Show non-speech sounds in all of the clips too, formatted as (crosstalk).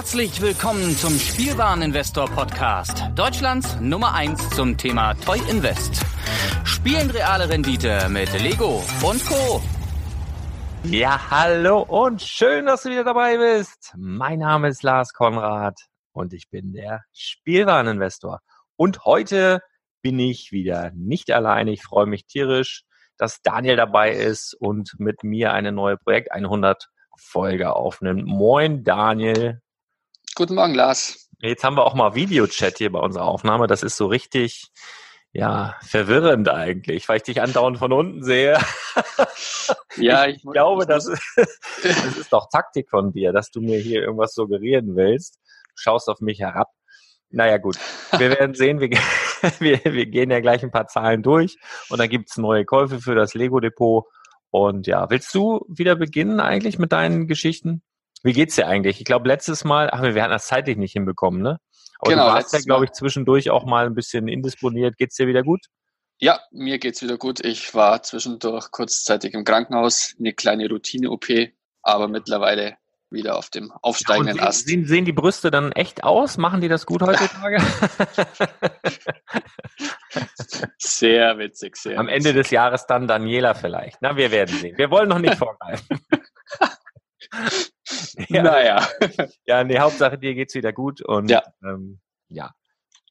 Herzlich willkommen zum Spielwareninvestor Podcast, Deutschlands Nummer 1 zum Thema Toy Invest. Spielen reale Rendite mit Lego und Co. Ja, hallo und schön, dass du wieder dabei bist. Mein Name ist Lars Konrad und ich bin der Spielwareninvestor. Und heute bin ich wieder nicht alleine. Ich freue mich tierisch, dass Daniel dabei ist und mit mir eine neue Projekt 100 Folge aufnimmt. Moin, Daniel. Guten Morgen, Lars. Jetzt haben wir auch mal Videochat hier bei unserer Aufnahme. Das ist so richtig, ja, verwirrend eigentlich, weil ich dich andauernd von unten sehe. (laughs) Ja, ich, ich glaube, das ist, (laughs) das ist doch Taktik von dir, dass du mir hier irgendwas suggerieren willst. Du schaust auf mich herab. Naja, gut. Wir (laughs) werden sehen, wir, wir, wir gehen ja gleich ein paar Zahlen durch und dann gibt's neue Käufe für das Lego-Depot. Und ja, willst du wieder beginnen eigentlich mit deinen Geschichten? Wie geht's dir eigentlich? Ich glaube, letztes Mal, ach, wir hatten das zeitlich nicht hinbekommen, ne? Aber genau, du warst ja, glaube ich, zwischendurch auch mal ein bisschen indisponiert. Geht's dir wieder gut? Ja, mir geht's wieder gut. Ich war zwischendurch kurzzeitig im Krankenhaus, eine kleine Routine-OP, aber mittlerweile wieder auf dem aufsteigenden ja, Ast. Sehen, sehen die Brüste dann echt aus? Machen die das gut heutzutage? (laughs) sehr witzig, sehr Am Ende des Jahres dann Daniela vielleicht. Na, wir werden sehen. Wir wollen noch nicht (laughs) vorgreifen. (laughs) (laughs) ja. Naja. Ja, nee, Hauptsache dir geht's wieder gut und ja, ähm, ja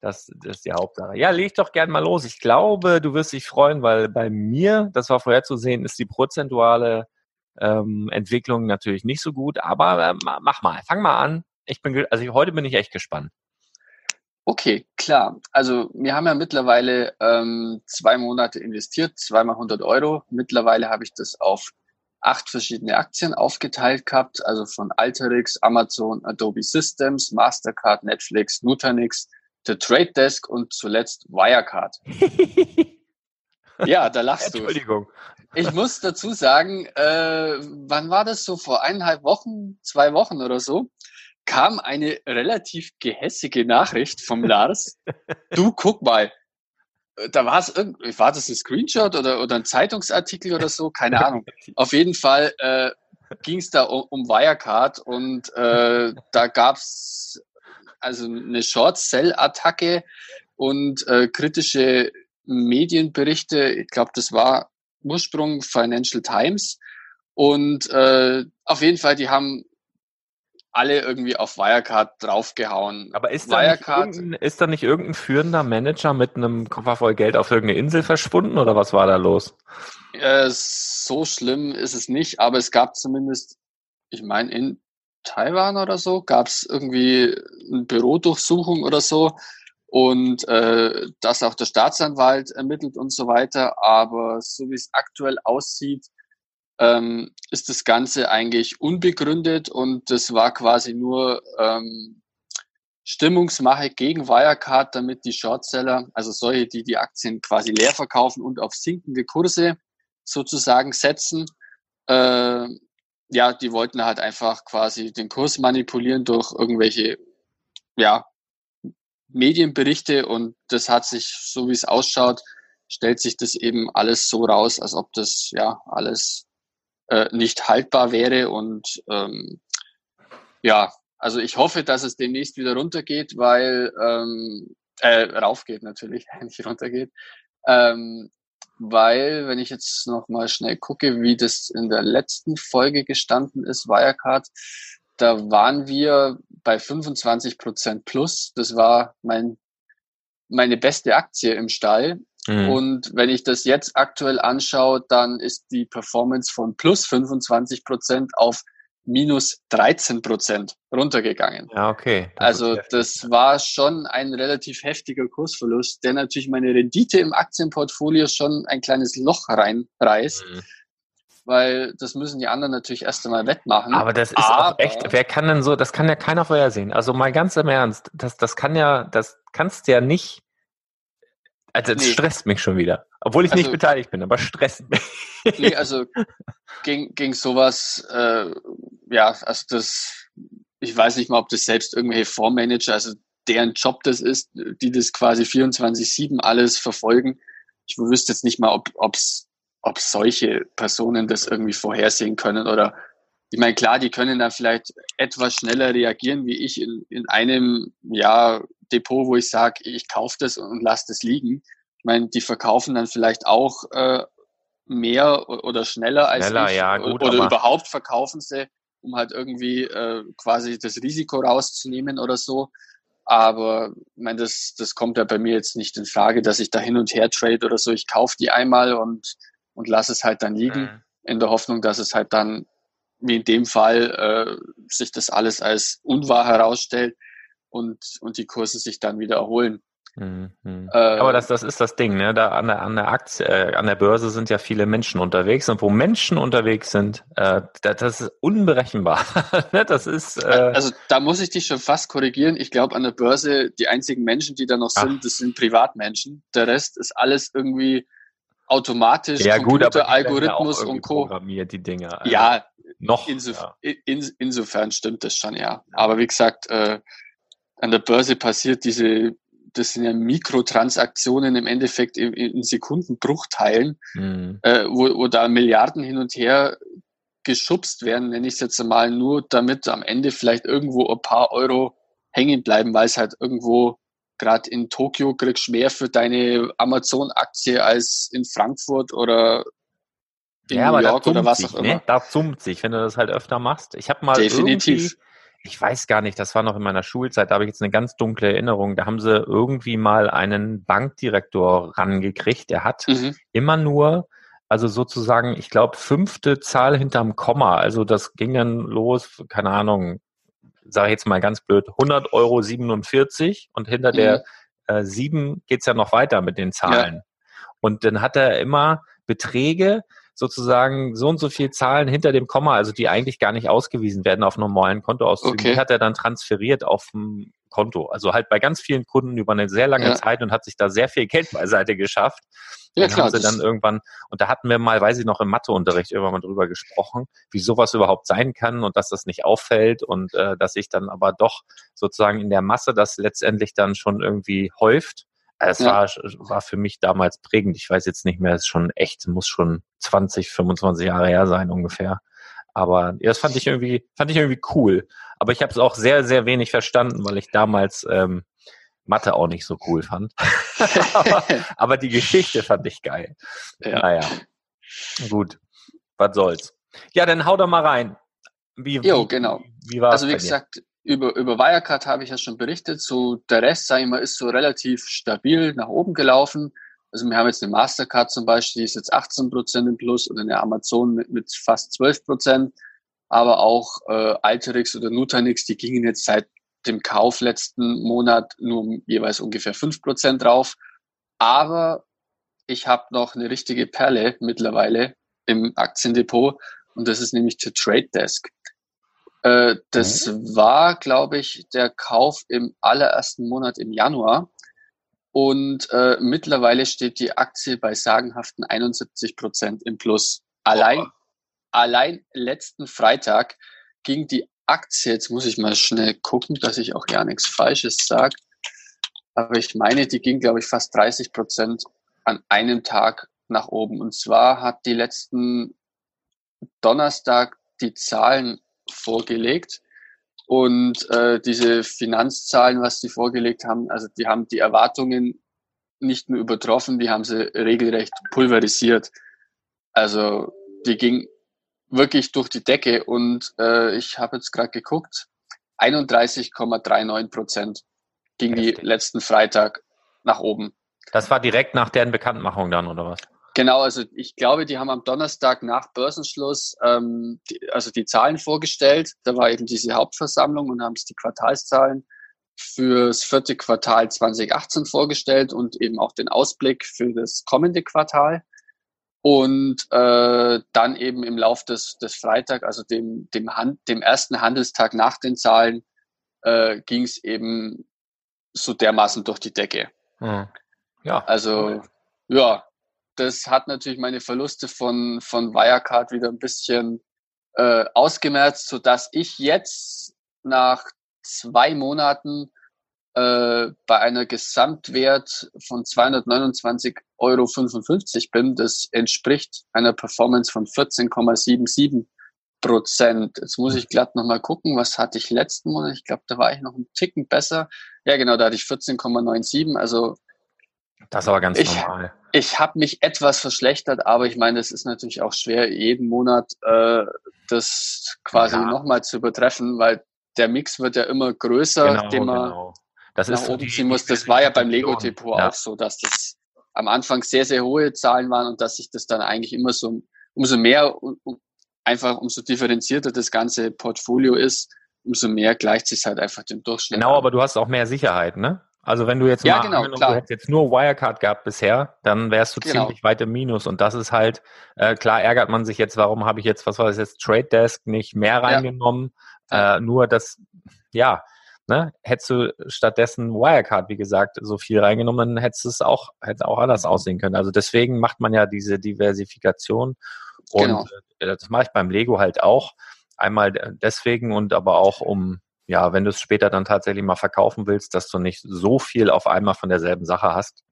das, das ist die Hauptsache. Ja, leg doch gern mal los. Ich glaube, du wirst dich freuen, weil bei mir, das war vorherzusehen, ist die prozentuale ähm, Entwicklung natürlich nicht so gut. Aber äh, mach mal, fang mal an. Ich bin, also heute bin ich echt gespannt. Okay, klar. Also wir haben ja mittlerweile ähm, zwei Monate investiert, zweimal 100 Euro. Mittlerweile habe ich das auf acht verschiedene Aktien aufgeteilt gehabt, also von Alterix, Amazon, Adobe Systems, Mastercard, Netflix, Nutanix, The Trade Desk und zuletzt Wirecard. (laughs) ja, da lachst du. Entschuldigung. Ich muss dazu sagen, äh, wann war das so? Vor eineinhalb Wochen, zwei Wochen oder so, kam eine relativ gehässige Nachricht vom Lars. (laughs) du guck mal, da war es irgendwie, war das ein Screenshot oder, oder ein Zeitungsartikel oder so? Keine Ahnung. Auf jeden Fall äh, ging es da um, um, Wirecard und äh, da gab's also eine Short-Sell-Attacke und äh, kritische Medienberichte. Ich glaube, das war Ursprung Financial Times. Und äh, auf jeden Fall, die haben alle irgendwie auf Wirecard draufgehauen. Aber ist da, Wirecard, nicht ist da nicht irgendein führender Manager mit einem Koffer voll Geld auf irgendeine Insel verschwunden oder was war da los? Äh, so schlimm ist es nicht, aber es gab zumindest, ich meine, in Taiwan oder so, gab es irgendwie eine Bürodurchsuchung oder so und äh, dass auch der Staatsanwalt ermittelt und so weiter. Aber so wie es aktuell aussieht, ähm, ist das Ganze eigentlich unbegründet und das war quasi nur ähm, Stimmungsmache gegen Wirecard, damit die Shortseller, also solche, die die Aktien quasi leer verkaufen und auf sinkende Kurse sozusagen setzen, äh, ja, die wollten halt einfach quasi den Kurs manipulieren durch irgendwelche ja, Medienberichte und das hat sich, so wie es ausschaut, stellt sich das eben alles so raus, als ob das ja alles äh, nicht haltbar wäre. Und ähm, ja, also ich hoffe, dass es demnächst wieder runtergeht, weil ähm, äh, raufgeht natürlich, (laughs) nicht runtergeht. Ähm, weil, wenn ich jetzt noch mal schnell gucke, wie das in der letzten Folge gestanden ist, Wirecard, da waren wir bei 25 Prozent plus. Das war mein, meine beste Aktie im Stall. Mhm. Und wenn ich das jetzt aktuell anschaue, dann ist die Performance von plus 25 Prozent auf minus 13 Prozent runtergegangen. Ja, okay. Das also das war schon ein relativ heftiger Kursverlust, der natürlich meine Rendite im Aktienportfolio schon ein kleines Loch reinreißt. Mhm. Weil das müssen die anderen natürlich erst einmal wettmachen. Aber das ist Aber, auch echt, wer kann denn so, das kann ja keiner vorhersehen. Also mal ganz im Ernst, das, das kann ja, das kannst du ja nicht also das nee. stresst mich schon wieder. Obwohl ich also, nicht beteiligt bin, aber stresst mich. (laughs) Nee, also gegen, gegen sowas, äh, ja, also das, ich weiß nicht mal, ob das selbst irgendwelche Fondsmanager, also deren Job das ist, die das quasi 24-7 alles verfolgen. Ich wüsste jetzt nicht mal, ob ob's, ob solche Personen das irgendwie vorhersehen können oder ich meine, klar, die können dann vielleicht etwas schneller reagieren, wie ich in, in einem ja, Depot, wo ich sage, ich kaufe das und lasse das liegen. Ich meine, die verkaufen dann vielleicht auch äh, mehr oder schneller als schneller, ich. Ja, gut, oder überhaupt verkaufen sie, um halt irgendwie äh, quasi das Risiko rauszunehmen oder so. Aber ich meine, das, das kommt ja bei mir jetzt nicht in Frage, dass ich da hin und her trade oder so. Ich kaufe die einmal und, und lasse es halt dann liegen, mhm. in der Hoffnung, dass es halt dann, wie in dem Fall, äh, sich das alles als unwahr herausstellt und, und die Kurse sich dann wieder erholen. Mhm. Äh, Aber das, das ist das Ding, ne? Da an der, an der Aktie, äh, an der Börse sind ja viele Menschen unterwegs und wo Menschen unterwegs sind, äh, das, das ist unberechenbar. (laughs) Ne, das ist. Äh, also da muss ich dich schon fast korrigieren. Ich glaube, an der Börse die einzigen Menschen, die da noch sind, Ach. das sind Privatmenschen. Der Rest ist alles irgendwie automatisch, ja, Computer, gut, Algorithmus und Co. Programmiert die Dinge. Also ja, noch. Insof ja. In, insofern stimmt das schon, ja. Aber wie gesagt, äh, an der Börse passiert diese das sind ja Mikrotransaktionen im Endeffekt in, in Sekundenbruchteilen, mhm. äh, wo, wo da Milliarden hin und her geschubst werden, nenne ich es jetzt mal, nur damit am Ende vielleicht irgendwo ein paar Euro hängen bleiben, weil es halt irgendwo gerade in Tokio kriegst mehr für deine Amazon-Aktie als in Frankfurt oder in ja, New York oder was sich, auch ne? immer. Ne? Da zoomt sich, wenn du das halt öfter machst. Ich habe mal Definitiv. irgendwie ich weiß gar nicht, das war noch in meiner Schulzeit, da habe ich jetzt eine ganz dunkle Erinnerung. Da haben sie irgendwie mal einen Bankdirektor rangekriegt, der hat mhm. immer nur, also sozusagen, ich glaube, fünfte Zahl hinterm Komma. Also das ging dann los, keine Ahnung, sage ich jetzt mal ganz blöd, 100 Euro 47 und hinter mhm. der äh, 7 geht's ja noch weiter mit den Zahlen. Ja. Und dann hat er immer Beträge, sozusagen so und so viel Zahlen hinter dem Komma, also die eigentlich gar nicht ausgewiesen werden auf normalen Kontoauszügen, okay. die hat er dann transferiert auf dem Konto. Also halt bei ganz vielen Kunden über eine sehr lange ja. Zeit und hat sich da sehr viel Geld beiseite geschafft. Ja, dann klar. Haben sie dann irgendwann, und da hatten wir mal, weiß ich noch, im Matheunterricht irgendwann mal drüber gesprochen, wie sowas überhaupt sein kann und dass das nicht auffällt und äh, dass sich dann aber doch sozusagen in der Masse das letztendlich dann schon irgendwie häuft es ja. war, war für mich damals prägend. Ich weiß jetzt nicht mehr, es ist schon echt, muss schon 20, 25 Jahre her sein ungefähr. Aber ja, das fand ich irgendwie, fand ich irgendwie cool. Aber ich habe es auch sehr, sehr wenig verstanden, weil ich damals ähm, Mathe auch nicht so cool fand. (laughs) aber, aber, die Geschichte fand ich geil. Ja. Naja. Gut. Was soll's. Ja, dann hau doch mal rein. Wie, jo, genau. Wie war's also wie gesagt, über, über Wirecard habe ich ja schon berichtet. So der Rest, sage ich mal, ist so relativ stabil nach oben gelaufen. Also wir haben jetzt eine Mastercard zum Beispiel, die ist jetzt 18 Prozent im Plus oder eine Amazon mit, mit fast 12 Prozent. Aber auch äh, Alterix oder Nutanix, die gingen jetzt seit dem Kauf letzten Monat nur um jeweils ungefähr 5 Prozent drauf. Aber ich habe noch eine richtige Perle mittlerweile im Aktiendepot und das ist nämlich der Trade Desk. Äh, das mhm. war, glaube ich, der Kauf im allerersten Monat im Januar. Und äh, mittlerweile steht die Aktie bei sagenhaften 71 Prozent im Plus. Allein, oh. allein letzten Freitag ging die Aktie, jetzt muss ich mal schnell gucken, dass ich auch ja nichts Falsches sage. Aber ich meine, die ging, glaube ich, fast 30 Prozent an einem Tag nach oben. Und zwar hat die letzten Donnerstag die Zahlen vorgelegt. Und äh, diese Finanzzahlen, was sie vorgelegt haben, also die haben die Erwartungen nicht nur übertroffen, die haben sie regelrecht pulverisiert. Also die ging wirklich durch die Decke und äh, ich habe jetzt gerade geguckt, 31,39 Prozent ging Heftig. die letzten Freitag nach oben. Das war direkt nach deren Bekanntmachung dann, oder was? Genau, also ich glaube, die haben am Donnerstag nach Börsenschluss ähm, die, also die Zahlen vorgestellt. Da war eben diese Hauptversammlung und haben es die Quartalszahlen fürs vierte Quartal 2018 vorgestellt und eben auch den Ausblick für das kommende Quartal. Und äh, dann eben im Lauf des, des Freitag, also dem, dem, Hand, dem ersten Handelstag nach den Zahlen, äh, ging es eben so dermaßen durch die Decke. Hm. Ja. Also, ja, das hat natürlich meine Verluste von, von Wirecard wieder ein bisschen äh, ausgemerzt, so dass ich jetzt nach zwei Monaten äh, bei einer Gesamtwert von 229,55 Euro bin. Das entspricht einer Performance von 14,77 Prozent. Jetzt muss ich glatt nochmal gucken, was hatte ich letzten Monat? Ich glaube, da war ich noch ein Ticken besser. Ja, genau, da hatte ich 14,97. Also das ist aber ganz ich, normal. Ich habe mich etwas verschlechtert, aber ich meine, es ist natürlich auch schwer, jeden Monat äh, das quasi ja. nochmal zu übertreffen, weil der Mix wird ja immer größer, genau, den man genau. das nach ist oben ziehen muss. Das war ja beim Lego-Depot ja. auch so, dass das am Anfang sehr, sehr hohe Zahlen waren und dass sich das dann eigentlich immer so umso mehr um, einfach umso differenzierter das ganze Portfolio ist, umso mehr gleicht sich halt einfach dem Durchschnitt. Genau, an. aber du hast auch mehr Sicherheit, ne? Also wenn du jetzt ja, mal, genau, du hättest jetzt nur Wirecard gehabt bisher, dann wärst du genau. ziemlich weit im Minus. Und das ist halt, äh, klar ärgert man sich jetzt, warum habe ich jetzt, was war das jetzt, Trade Desk nicht mehr reingenommen? Ja. Äh, nur das, ja, ne, hättest du stattdessen Wirecard, wie gesagt, so viel reingenommen, dann hättest es auch, hätte auch anders aussehen können. Also deswegen macht man ja diese Diversifikation. Und genau. äh, das mache ich beim Lego halt auch. Einmal deswegen und aber auch um ja, wenn du es später dann tatsächlich mal verkaufen willst, dass du nicht so viel auf einmal von derselben Sache hast.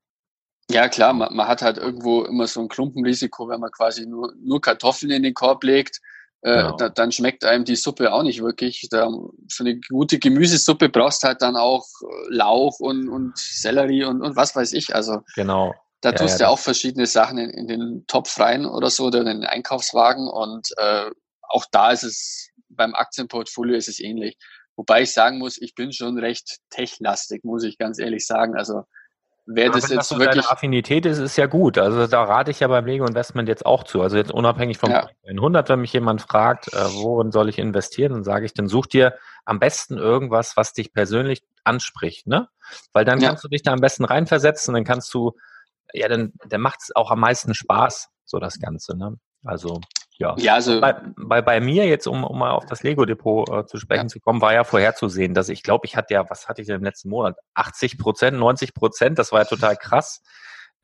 Ja, klar, man, man hat halt irgendwo immer so ein Klumpenrisiko, wenn man quasi nur, nur Kartoffeln in den Korb legt, äh, genau. da, dann schmeckt einem die Suppe auch nicht wirklich. Da, für eine gute Gemüsesuppe brauchst du halt dann auch äh, Lauch und, und Sellerie und, und was weiß ich. Also genau. Da ja, tust du ja, auch verschiedene Sachen in, in, den Topf rein oder so oder in den Einkaufswagen und äh, auch da ist es beim Aktienportfolio ist es ähnlich. Wobei ich sagen muss, ich bin schon recht techlastig, muss ich ganz ehrlich sagen. Also wer das jetzt das wirklich. Affinität ist, ist ja gut. Also da rate ich ja beim Lego Investment jetzt auch zu. Also jetzt unabhängig vom ja. 100, wenn mich jemand fragt, äh, worin soll ich investieren, dann sage ich, dann such dir am besten irgendwas, was dich persönlich anspricht, ne? Weil dann ja. kannst du dich da am besten reinversetzen, dann kannst du, ja, dann, dann macht es auch am meisten Spaß, so das Ganze, ne? Also ja, ja also bei, bei, bei mir jetzt, um, um mal auf das Lego-Depot äh, zu sprechen ja. zu kommen, war ja vorherzusehen, dass ich glaube, ich hatte ja, was hatte ich denn im letzten Monat? 80 Prozent, 90 Prozent, das war ja total krass.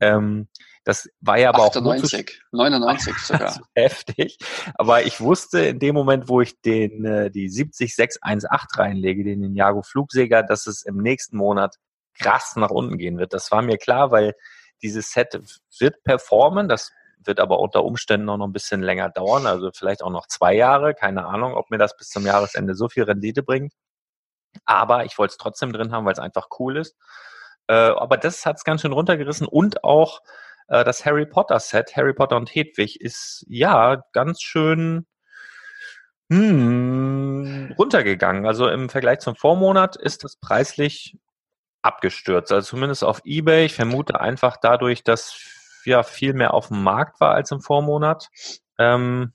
Ähm, das war ja aber 98, auch 99 (laughs) sogar. heftig. Aber ich wusste in dem Moment, wo ich den äh, die 70618 reinlege, den Ninjago Flugsäger, dass es im nächsten Monat krass nach unten gehen wird. Das war mir klar, weil dieses Set wird performen. Das wird aber unter Umständen noch ein bisschen länger dauern, also vielleicht auch noch zwei Jahre. Keine Ahnung, ob mir das bis zum Jahresende so viel Rendite bringt. Aber ich wollte es trotzdem drin haben, weil es einfach cool ist. Äh, aber das hat es ganz schön runtergerissen und auch äh, das Harry Potter Set, Harry Potter und Hedwig, ist ja ganz schön hm, runtergegangen. Also im Vergleich zum Vormonat ist das preislich abgestürzt. Also zumindest auf eBay. Ich vermute einfach dadurch, dass ja viel mehr auf dem Markt war als im Vormonat. Ähm,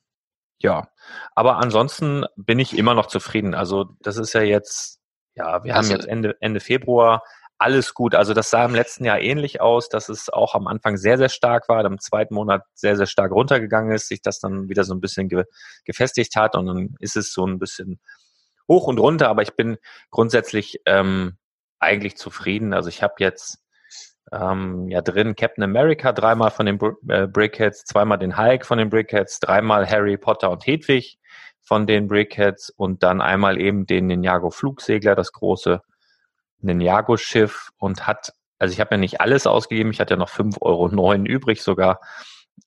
ja, aber ansonsten bin ich immer noch zufrieden. Also das ist ja jetzt, ja, wir also, haben jetzt Ende, Ende Februar, alles gut. Also das sah im letzten Jahr ähnlich aus, dass es auch am Anfang sehr, sehr stark war, im zweiten Monat sehr, sehr stark runtergegangen ist, sich das dann wieder so ein bisschen ge gefestigt hat und dann ist es so ein bisschen hoch und runter, aber ich bin grundsätzlich ähm, eigentlich zufrieden. Also ich habe jetzt ähm, ja drin Captain America, dreimal von den Br äh, Brickheads, zweimal den Hulk von den Brickheads, dreimal Harry Potter und Hedwig von den Brickheads und dann einmal eben den Ninjago Flugsegler, das große Ninjago Schiff und hat, also ich habe ja nicht alles ausgegeben, ich hatte ja noch 5,09 Euro übrig sogar,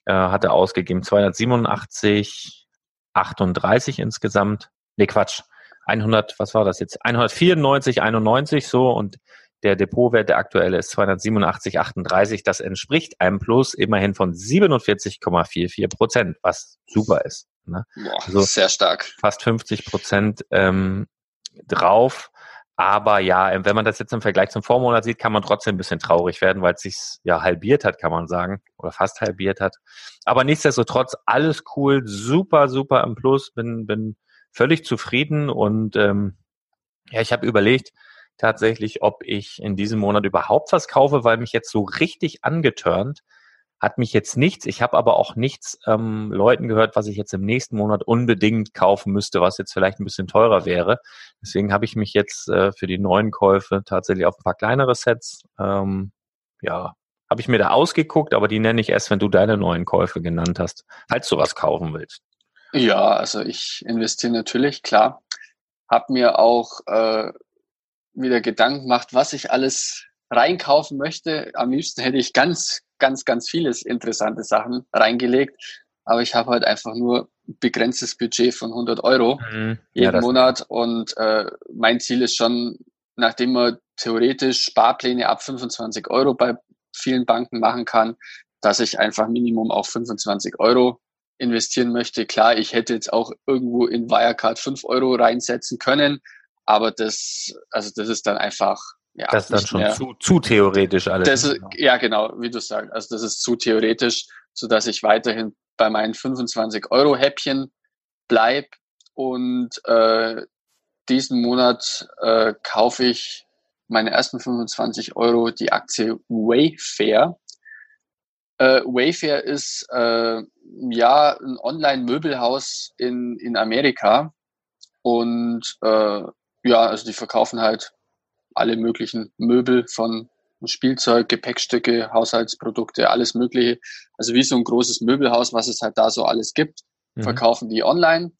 äh, hatte ausgegeben 287, 38 insgesamt, nee Quatsch, 100, was war das jetzt? 194, 91 so und der Depotwert, der aktuelle, ist 287,38. Das entspricht einem Plus immerhin von 47,44 Prozent, was super ist. Ne? Boah, also sehr stark. Fast 50 Prozent ähm, drauf. Aber ja, wenn man das jetzt im Vergleich zum Vormonat sieht, kann man trotzdem ein bisschen traurig werden, weil es sich ja halbiert hat, kann man sagen, oder fast halbiert hat. Aber nichtsdestotrotz alles cool, super, super im Plus, bin, bin völlig zufrieden und ähm, ja, ich habe überlegt, tatsächlich, ob ich in diesem Monat überhaupt was kaufe, weil mich jetzt so richtig angetörnt hat mich jetzt nichts. Ich habe aber auch nichts ähm, Leuten gehört, was ich jetzt im nächsten Monat unbedingt kaufen müsste, was jetzt vielleicht ein bisschen teurer wäre. Deswegen habe ich mich jetzt äh, für die neuen Käufe tatsächlich auf ein paar kleinere Sets, ähm, ja, habe ich mir da ausgeguckt, aber die nenne ich erst, wenn du deine neuen Käufe genannt hast, falls du was kaufen willst. Ja, also ich investiere natürlich, klar. Hab mir auch äh, wieder Gedanken macht, was ich alles reinkaufen möchte. Am liebsten hätte ich ganz, ganz, ganz vieles interessante Sachen reingelegt. aber ich habe halt einfach nur ein begrenztes Budget von 100 Euro mhm. jeden ja, Monat und äh, mein Ziel ist schon, nachdem man theoretisch Sparpläne ab 25 Euro bei vielen Banken machen kann, dass ich einfach Minimum auf 25 Euro investieren möchte. Klar, ich hätte jetzt auch irgendwo in Wirecard 5 Euro reinsetzen können, aber das, also das ist dann einfach ja, das ist dann schon zu, zu theoretisch alles. Das ist, ja, genau, wie du sagst. Also das ist zu theoretisch, so dass ich weiterhin bei meinen 25 Euro Häppchen bleib und äh, diesen Monat äh, kaufe ich meine ersten 25 Euro die Aktie Wayfair. Äh, Wayfair ist äh, ja ein Online-Möbelhaus in, in Amerika und äh, ja, also die verkaufen halt alle möglichen Möbel von Spielzeug, Gepäckstücke, Haushaltsprodukte, alles Mögliche. Also wie so ein großes Möbelhaus, was es halt da so alles gibt, mhm. verkaufen die online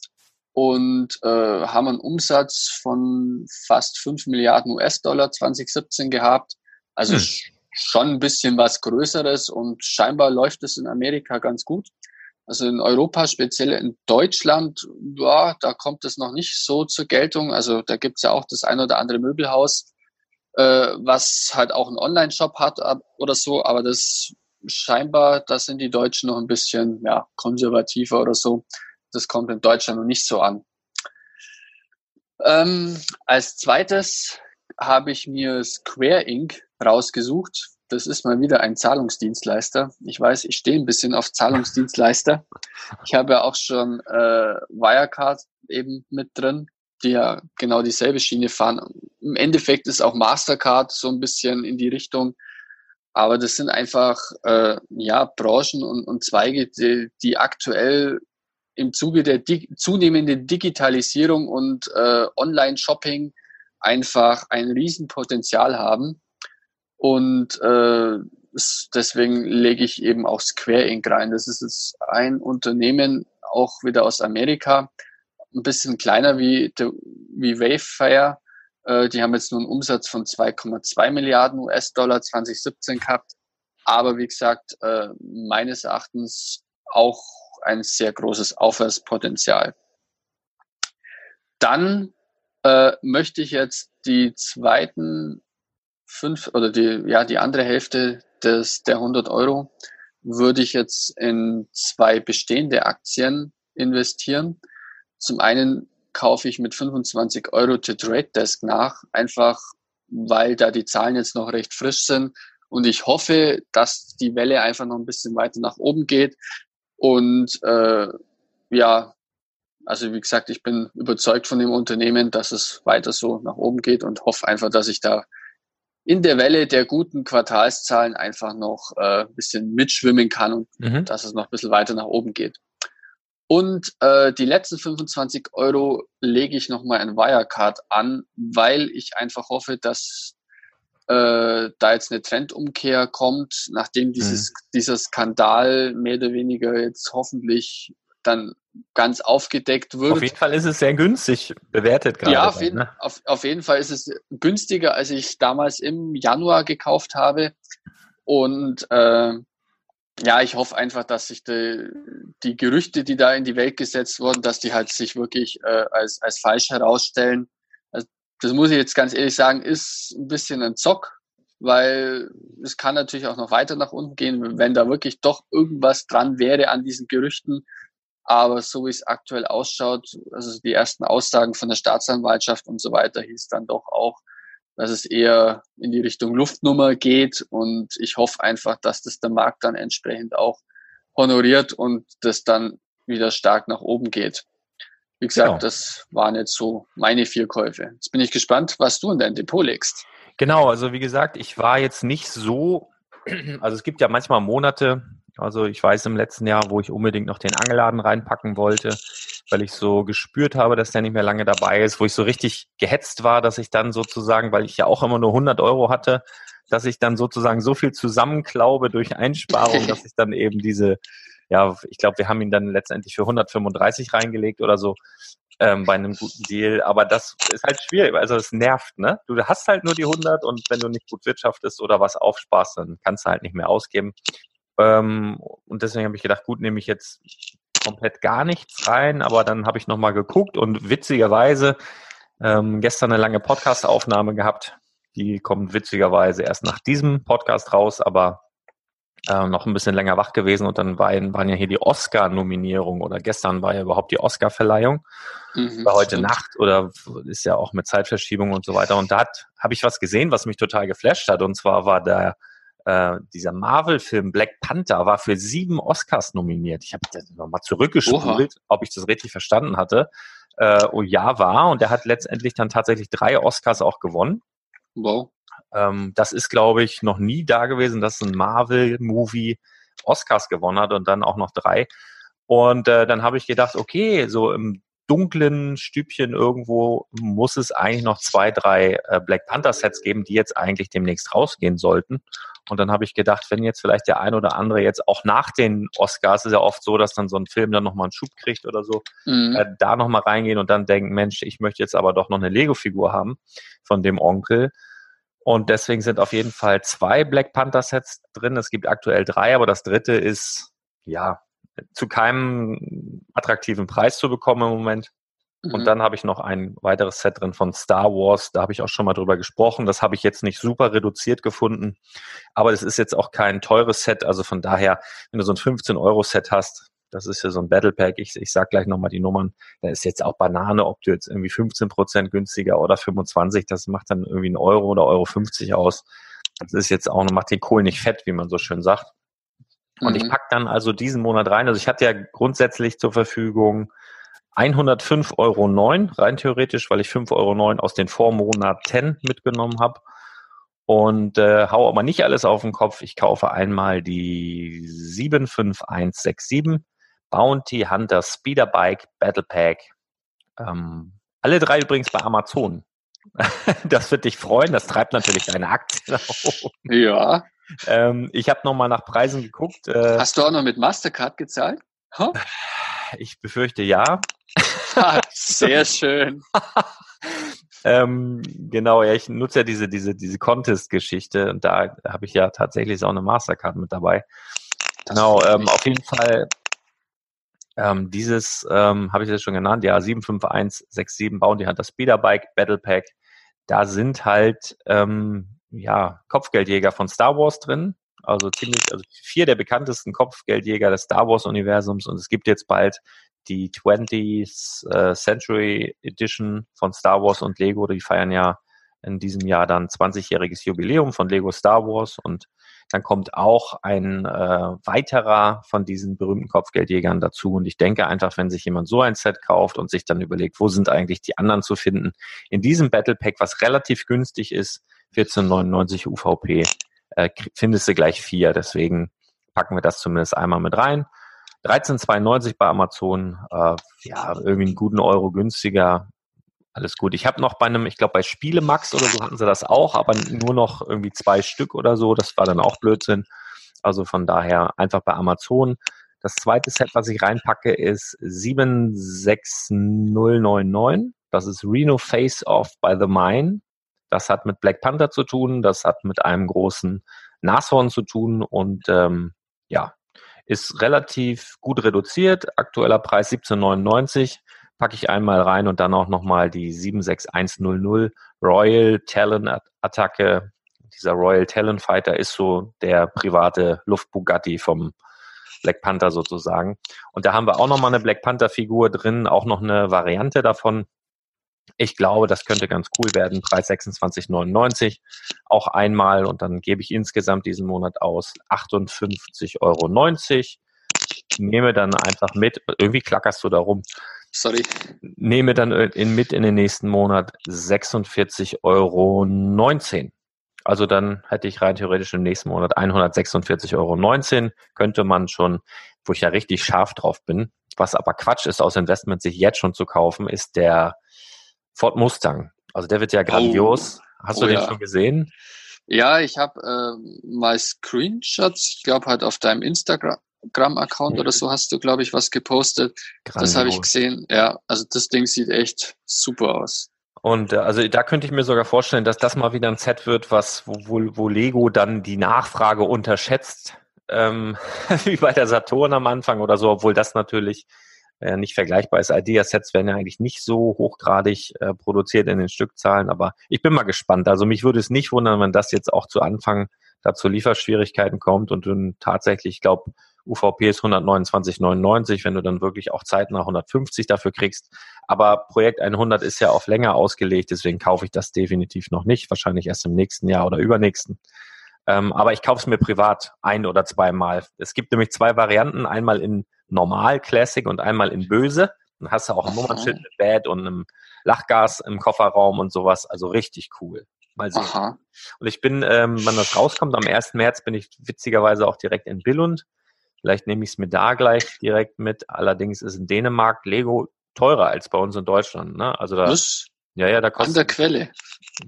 und äh, haben einen Umsatz von fast 5 Milliarden US-Dollar 2017 gehabt. Also mhm. schon ein bisschen was Größeres und scheinbar läuft es in Amerika ganz gut. Also in Europa, speziell in Deutschland, ja, da kommt es noch nicht so zur Geltung. Also da gibt's ja auch das ein oder andere Möbelhaus, äh, was halt auch einen Online-Shop hat oder so, aber das scheinbar, da sind die Deutschen noch ein bisschen ja, konservativer oder so. Das kommt in Deutschland noch nicht so an. Ähm, als zweites habe ich mir Square Inc. rausgesucht. Das ist mal wieder ein Zahlungsdienstleister. Ich weiß, ich stehe ein bisschen auf Zahlungsdienstleister. Ich habe ja auch schon äh, Wirecard eben mit drin die ja genau dieselbe Schiene fahren. Im Endeffekt ist auch Mastercard so ein bisschen in die Richtung. Aber das sind einfach äh, ja Branchen und, und Zweige, die, die aktuell im Zuge der di zunehmenden Digitalisierung und äh, Online-Shopping einfach ein Riesenpotenzial haben. Und äh, deswegen lege ich eben auch Square Inc. rein. Das ist ein Unternehmen, auch wieder aus Amerika, ein bisschen kleiner wie, wie Wavefire. Äh, die haben jetzt nur einen Umsatz von 2,2 Milliarden US-Dollar 2017 gehabt. Aber wie gesagt, äh, meines Erachtens auch ein sehr großes Aufwärtspotenzial. Dann äh, möchte ich jetzt die zweiten fünf oder die, ja, die andere Hälfte des, der 100 Euro würde ich jetzt in zwei bestehende Aktien investieren. Zum einen kaufe ich mit 25 Euro zu Trade Desk nach, einfach weil da die Zahlen jetzt noch recht frisch sind. Und ich hoffe, dass die Welle einfach noch ein bisschen weiter nach oben geht. Und äh, ja, also wie gesagt, ich bin überzeugt von dem Unternehmen, dass es weiter so nach oben geht und hoffe einfach, dass ich da in der Welle der guten Quartalszahlen einfach noch äh, ein bisschen mitschwimmen kann und mhm. dass es noch ein bisschen weiter nach oben geht. Und äh, die letzten 25 Euro lege ich nochmal in Wirecard an, weil ich einfach hoffe, dass äh, da jetzt eine Trendumkehr kommt, nachdem dieses, mhm. dieser Skandal mehr oder weniger jetzt hoffentlich dann ganz aufgedeckt wird. Auf jeden Fall ist es sehr günstig bewertet gerade. Ja, auf, jeden, ne? auf, auf jeden Fall ist es günstiger, als ich damals im Januar gekauft habe. Und äh, ja, ich hoffe einfach, dass sich die, die Gerüchte, die da in die Welt gesetzt wurden, dass die halt sich wirklich äh, als, als falsch herausstellen. Also, das muss ich jetzt ganz ehrlich sagen, ist ein bisschen ein Zock, weil es kann natürlich auch noch weiter nach unten gehen, wenn da wirklich doch irgendwas dran wäre an diesen Gerüchten. Aber so wie es aktuell ausschaut, also die ersten Aussagen von der Staatsanwaltschaft und so weiter, hieß dann doch auch, dass es eher in die Richtung Luftnummer geht. Und ich hoffe einfach, dass das der Markt dann entsprechend auch honoriert und das dann wieder stark nach oben geht. Wie gesagt, genau. das waren jetzt so meine vier Käufe. Jetzt bin ich gespannt, was du in dein Depot legst. Genau, also wie gesagt, ich war jetzt nicht so, (clears throat) also es gibt ja manchmal Monate, also ich weiß im letzten Jahr, wo ich unbedingt noch den Angeladen reinpacken wollte, weil ich so gespürt habe, dass der nicht mehr lange dabei ist, wo ich so richtig gehetzt war, dass ich dann sozusagen, weil ich ja auch immer nur 100 Euro hatte, dass ich dann sozusagen so viel zusammenklaube durch Einsparung, dass (laughs) ich dann eben diese, ja, ich glaube, wir haben ihn dann letztendlich für 135 reingelegt oder so ähm, bei einem guten Deal. Aber das ist halt schwierig, also es nervt, ne? Du hast halt nur die 100 und wenn du nicht gut wirtschaftest oder was aufsparst, dann kannst du halt nicht mehr ausgeben. Ähm, und deswegen habe ich gedacht, gut, nehme ich jetzt komplett gar nichts rein, aber dann habe ich nochmal geguckt und witzigerweise ähm, gestern eine lange Podcast-Aufnahme gehabt. Die kommt witzigerweise erst nach diesem Podcast raus, aber äh, noch ein bisschen länger wach gewesen und dann waren, waren ja hier die Oscar-Nominierung oder gestern war ja überhaupt die Oscar-Verleihung. Mhm, war heute stimmt. Nacht oder ist ja auch mit Zeitverschiebung und so weiter. Und da habe ich was gesehen, was mich total geflasht hat. Und zwar war der äh, dieser Marvel-Film Black Panther war für sieben Oscars nominiert. Ich habe das nochmal zurückgespult, ob ich das richtig verstanden hatte. Äh, oh ja, war. Und der hat letztendlich dann tatsächlich drei Oscars auch gewonnen. Wow. Ähm, das ist, glaube ich, noch nie da gewesen, dass ein Marvel-Movie Oscars gewonnen hat und dann auch noch drei. Und äh, dann habe ich gedacht, okay, so im dunklen Stübchen irgendwo muss es eigentlich noch zwei, drei äh, Black Panther Sets geben, die jetzt eigentlich demnächst rausgehen sollten. Und dann habe ich gedacht, wenn jetzt vielleicht der ein oder andere jetzt auch nach den Oscars, ist ja oft so, dass dann so ein Film dann nochmal einen Schub kriegt oder so, mhm. äh, da nochmal reingehen und dann denken, Mensch, ich möchte jetzt aber doch noch eine Lego-Figur haben von dem Onkel. Und deswegen sind auf jeden Fall zwei Black Panther Sets drin. Es gibt aktuell drei, aber das dritte ist, ja, zu keinem attraktiven Preis zu bekommen im Moment. Und mhm. dann habe ich noch ein weiteres Set drin von Star Wars. Da habe ich auch schon mal drüber gesprochen. Das habe ich jetzt nicht super reduziert gefunden. Aber es ist jetzt auch kein teures Set. Also von daher, wenn du so ein 15-Euro-Set hast, das ist ja so ein Battle Pack. Ich, ich sag gleich nochmal die Nummern. Da ist jetzt auch Banane, ob du jetzt irgendwie 15 Prozent günstiger oder 25. Das macht dann irgendwie ein Euro oder Euro 50 aus. Das ist jetzt auch, macht den Kohl nicht fett, wie man so schön sagt. Und ich mhm. pack dann also diesen Monat rein. Also ich hatte ja grundsätzlich zur Verfügung 105,09 Euro rein theoretisch, weil ich 5,09 Euro aus den Vormonaten mitgenommen habe. Und äh, hau aber nicht alles auf den Kopf. Ich kaufe einmal die 75167 Bounty Hunter Speederbike Battle Pack. Ähm, alle drei übrigens bei Amazon. (laughs) das wird dich freuen. Das treibt natürlich deine Aktien (laughs) auf. Ja. Ähm, ich habe nochmal nach Preisen geguckt. Äh, Hast du auch noch mit Mastercard gezahlt? Huh? Ich befürchte ja. Sehr schön. ähm, genau, ja, ich nutze ja diese, diese, diese Contest-Geschichte und da habe ich ja tatsächlich auch eine Mastercard mit dabei. Das genau, ähm, auf jeden Fall ähm, dieses ähm, habe ich jetzt schon genannt, ja, 75167 bauen die hat das Speederbike Battle Pack. Da sind halt ähm, ja Kopfgeldjäger von Star Wars drin, also ziemlich, also vier der bekanntesten Kopfgeldjäger des Star Wars Universums. Und es gibt jetzt bald die 20th äh, Century Edition von Star Wars und Lego, die feiern ja in diesem Jahr dann 20-jähriges Jubiläum von Lego Star Wars. Und dann kommt auch ein äh, weiterer von diesen berühmten Kopfgeldjägern dazu. Und ich denke einfach, wenn sich jemand so ein Set kauft und sich dann überlegt, wo sind eigentlich die anderen zu finden, in diesem Battle Pack, was relativ günstig ist, 14,99 UVP, äh, findest du gleich vier. Deswegen packen wir das zumindest einmal mit rein. 13,92 bei Amazon, äh, ja, irgendwie einen guten Euro günstiger. Alles gut. Ich habe noch bei einem, ich glaube bei Spielemax oder so hatten sie das auch, aber nur noch irgendwie zwei Stück oder so. Das war dann auch Blödsinn. Also von daher einfach bei Amazon. Das zweite Set, was ich reinpacke, ist 76099. Das ist Reno Face Off by the Mine. Das hat mit Black Panther zu tun, das hat mit einem großen Nashorn zu tun und ähm, ja, ist relativ gut reduziert. Aktueller Preis 17,99 packe ich einmal rein und dann auch nochmal die 76100 Royal Talon Attacke. Dieser Royal Talon Fighter ist so der private Luftbugatti vom Black Panther sozusagen. Und da haben wir auch nochmal eine Black Panther Figur drin, auch noch eine Variante davon. Ich glaube, das könnte ganz cool werden. Preis 26,99 auch einmal und dann gebe ich insgesamt diesen Monat aus 58,90 Euro. Ich nehme dann einfach mit, irgendwie klackerst du da rum, Sorry. Nehme dann in, mit in den nächsten Monat 46,19 Euro. Also dann hätte ich rein theoretisch im nächsten Monat 146,19 Euro. Könnte man schon, wo ich ja richtig scharf drauf bin, was aber Quatsch ist, aus Investment sich jetzt schon zu kaufen, ist der Ford Mustang. Also der wird ja grandios. Oh. Hast du oh, den ja. schon gesehen? Ja, ich habe äh, mal Screenshots, ich glaube halt auf deinem Instagram Instagram-Account oder so hast du, glaube ich, was gepostet. Grandios. Das habe ich gesehen. Ja, also das Ding sieht echt super aus. Und äh, also da könnte ich mir sogar vorstellen, dass das mal wieder ein Set wird, was wo, wo Lego dann die Nachfrage unterschätzt, ähm, (laughs) wie bei der Saturn am Anfang oder so, obwohl das natürlich äh, nicht vergleichbar ist. Idea-Sets werden ja eigentlich nicht so hochgradig äh, produziert in den Stückzahlen, aber ich bin mal gespannt. Also mich würde es nicht wundern, wenn das jetzt auch zu Anfang dazu Lieferschwierigkeiten kommt und du tatsächlich, ich glaube, UVP ist 129,99, wenn du dann wirklich auch zeitnah 150 dafür kriegst. Aber Projekt 100 ist ja auf länger ausgelegt, deswegen kaufe ich das definitiv noch nicht, wahrscheinlich erst im nächsten Jahr oder übernächsten. Ähm, aber ich kaufe es mir privat ein oder zweimal. Es gibt nämlich zwei Varianten, einmal in Normal Classic und einmal in Böse. Dann hast du auch ein Nummernschild mit Bad und einem Lachgas im Kofferraum und sowas. Also richtig cool. Mal sehen. Aha. Und ich bin, ähm, wenn das rauskommt, am 1. März bin ich witzigerweise auch direkt in Billund. Vielleicht nehme ich es mir da gleich direkt mit. Allerdings ist in Dänemark Lego teurer als bei uns in Deutschland. Ne? Also da, Was? Ja, ja, da kostet. An der Quelle.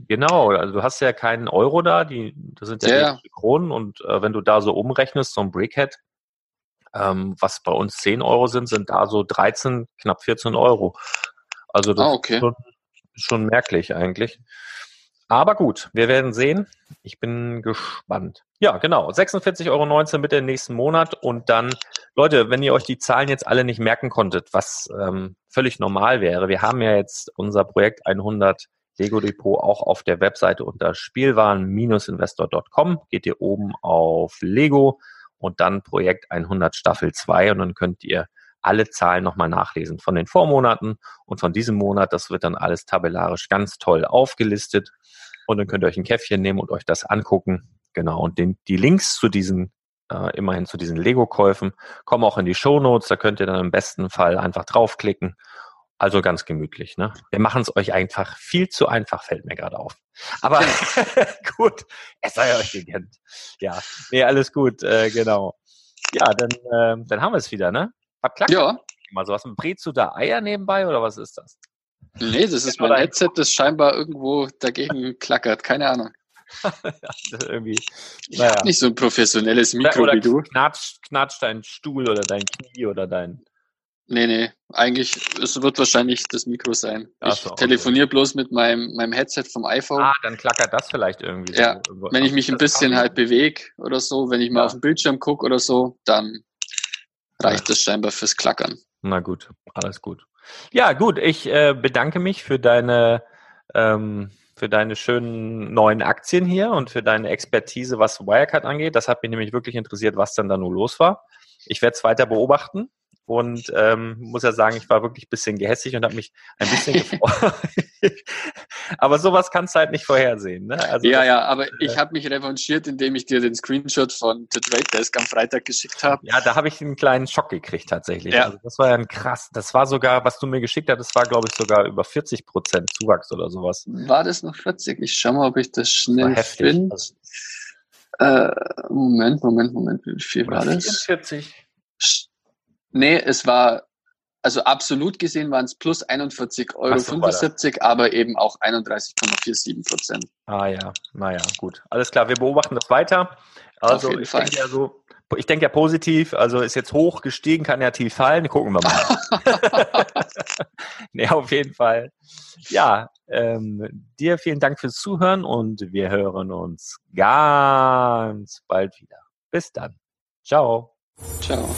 Genau, also du hast ja keinen Euro da, die, das sind ja, ja. Kronen und äh, wenn du da so umrechnest, so ein Brickhead, ähm, was bei uns 10 Euro sind, sind da so 13, knapp 14 Euro. Also das ah, okay. ist schon, schon merklich eigentlich. Aber gut, wir werden sehen. Ich bin gespannt. Ja, genau. 46,19 Euro mit dem nächsten Monat. Und dann, Leute, wenn ihr euch die Zahlen jetzt alle nicht merken konntet, was ähm, völlig normal wäre, wir haben ja jetzt unser Projekt 100 Lego Depot auch auf der Webseite unter Spielwaren-investor.com. Geht ihr oben auf Lego und dann Projekt 100 Staffel 2 und dann könnt ihr alle Zahlen nochmal nachlesen von den Vormonaten und von diesem Monat. Das wird dann alles tabellarisch ganz toll aufgelistet und dann könnt ihr euch ein Käffchen nehmen und euch das angucken. Genau. Und den, die Links zu diesen, äh, immerhin zu diesen Lego-Käufen kommen auch in die Show Notes. Da könnt ihr dann im besten Fall einfach draufklicken also ganz gemütlich. Ne? Wir machen es euch einfach viel zu einfach, fällt mir gerade auf. Aber (laughs) (laughs) gut, es sei euch gegönnt. Ja, nee, alles gut, äh, genau. Ja, dann, äh, dann haben wir es wieder, ne? Klappt. Ja. Mal sowas. Brätst du da Eier nebenbei oder was ist das? Nee, das ist mein Headset, das scheinbar irgendwo dagegen (laughs) klackert. Keine Ahnung. irgendwie, ich naja. habe nicht so ein professionelles Mikro oder wie du. Knatscht, knatscht dein Stuhl oder dein Knie oder dein Nee, nee, eigentlich, es wird wahrscheinlich das Mikro sein. ich so, telefoniere okay. bloß mit meinem, meinem Headset vom iPhone. Ah, dann klackert das vielleicht irgendwie. Ja, so. wenn ich mich ein bisschen halt bewege oder so, wenn ich mal ja. auf den Bildschirm gucke oder so, dann reicht ja. das scheinbar fürs Klackern. Na gut, alles gut. Ja, gut, ich äh, bedanke mich für deine, ähm, für deine schönen neuen Aktien hier und für deine Expertise, was Wirecard angeht. Das hat mich nämlich wirklich interessiert, was dann da nur los war. Ich werde es weiter beobachten und ähm, muss ja sagen, ich war wirklich ein bisschen gehässig und habe mich ein bisschen gefreut. (laughs) aber sowas kannst du halt nicht vorhersehen. Ne? Also ja, ja, aber äh, ich habe mich revanchiert, indem ich dir den Screenshot von The Trade Desk am Freitag geschickt habe. Ja, da habe ich einen kleinen Schock gekriegt tatsächlich. Ja. Also das war ja ein krass, das war sogar, was du mir geschickt hast, das war glaube ich sogar über 40 Prozent Zuwachs oder sowas. War das noch 40? Ich schau mal, ob ich das schnell finde. Also, äh, Moment, Moment, Moment, wie viel war das? 44. Nee, es war, also absolut gesehen waren es plus 41,75 Euro, so, aber eben auch 31,47 Prozent. Ah ja, naja, gut. Alles klar, wir beobachten das weiter. Also ich Fall. denke ja so, ich denke ja positiv, also ist jetzt hoch gestiegen, kann ja tief fallen, gucken wir mal. (laughs) nee, auf jeden Fall. Ja, ähm, dir vielen Dank fürs Zuhören und wir hören uns ganz bald wieder. Bis dann. Ciao. Ciao.